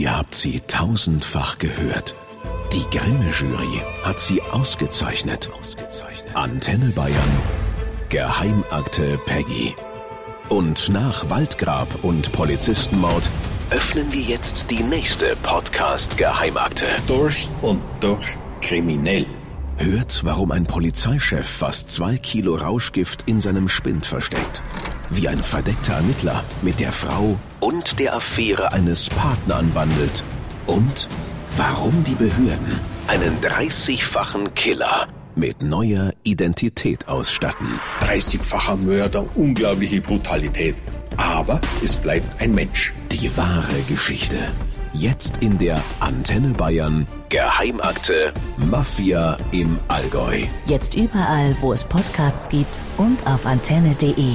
Ihr habt sie tausendfach gehört. Die Grimme-Jury hat sie ausgezeichnet. Antenne Bayern. Geheimakte Peggy. Und nach Waldgrab und Polizistenmord öffnen wir jetzt die nächste Podcast-Geheimakte. Durch und durch kriminell. Hört, warum ein Polizeichef fast zwei Kilo Rauschgift in seinem Spind versteckt. Wie ein verdeckter Ermittler mit der Frau und der Affäre eines Partners anwandelt. Und warum die Behörden einen 30-fachen Killer mit neuer Identität ausstatten. 30-facher Mörder, unglaubliche Brutalität. Aber es bleibt ein Mensch. Die wahre Geschichte. Jetzt in der Antenne Bayern Geheimakte Mafia im Allgäu. Jetzt überall, wo es Podcasts gibt und auf antenne.de.